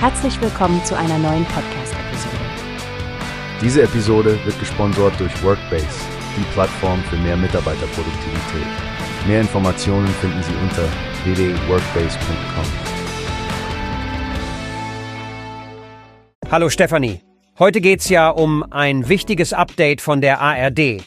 Herzlich willkommen zu einer neuen Podcast-Episode. Diese Episode wird gesponsert durch Workbase, die Plattform für mehr Mitarbeiterproduktivität. Mehr Informationen finden Sie unter www.workbase.com. Hallo Stefanie. Heute geht's ja um ein wichtiges Update von der ARD.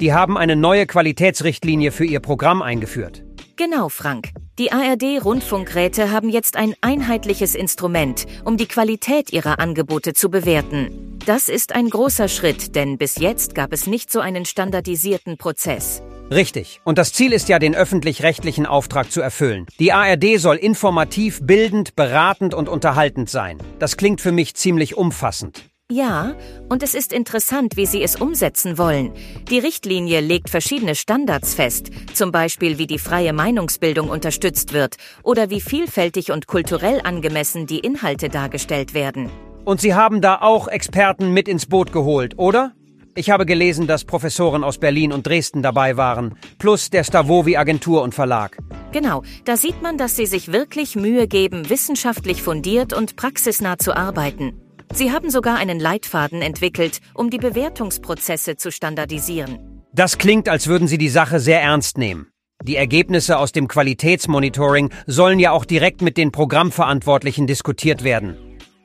Die haben eine neue Qualitätsrichtlinie für ihr Programm eingeführt. Genau, Frank. Die ARD-Rundfunkräte haben jetzt ein einheitliches Instrument, um die Qualität ihrer Angebote zu bewerten. Das ist ein großer Schritt, denn bis jetzt gab es nicht so einen standardisierten Prozess. Richtig. Und das Ziel ist ja, den öffentlich-rechtlichen Auftrag zu erfüllen. Die ARD soll informativ, bildend, beratend und unterhaltend sein. Das klingt für mich ziemlich umfassend. Ja, und es ist interessant, wie Sie es umsetzen wollen. Die Richtlinie legt verschiedene Standards fest, zum Beispiel wie die freie Meinungsbildung unterstützt wird oder wie vielfältig und kulturell angemessen die Inhalte dargestellt werden. Und Sie haben da auch Experten mit ins Boot geholt, oder? Ich habe gelesen, dass Professoren aus Berlin und Dresden dabei waren, plus der Stavovi Agentur und Verlag. Genau, da sieht man, dass Sie sich wirklich Mühe geben, wissenschaftlich fundiert und praxisnah zu arbeiten. Sie haben sogar einen Leitfaden entwickelt, um die Bewertungsprozesse zu standardisieren. Das klingt, als würden Sie die Sache sehr ernst nehmen. Die Ergebnisse aus dem Qualitätsmonitoring sollen ja auch direkt mit den Programmverantwortlichen diskutiert werden.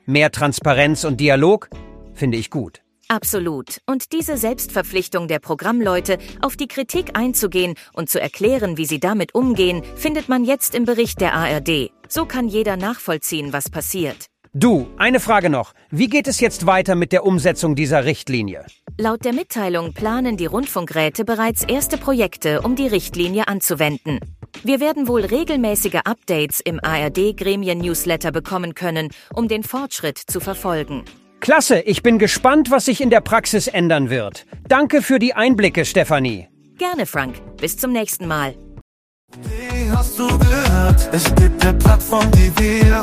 Mehr Transparenz und Dialog finde ich gut. Absolut. Und diese Selbstverpflichtung der Programmleute, auf die Kritik einzugehen und zu erklären, wie sie damit umgehen, findet man jetzt im Bericht der ARD. So kann jeder nachvollziehen, was passiert. Du, eine Frage noch. Wie geht es jetzt weiter mit der Umsetzung dieser Richtlinie? Laut der Mitteilung planen die Rundfunkräte bereits erste Projekte, um die Richtlinie anzuwenden. Wir werden wohl regelmäßige Updates im ARD-Gremien-Newsletter bekommen können, um den Fortschritt zu verfolgen. Klasse, ich bin gespannt, was sich in der Praxis ändern wird. Danke für die Einblicke, Stefanie. Gerne, Frank. Bis zum nächsten Mal. Wie hast du gehört? Es gibt eine Plattform, die wir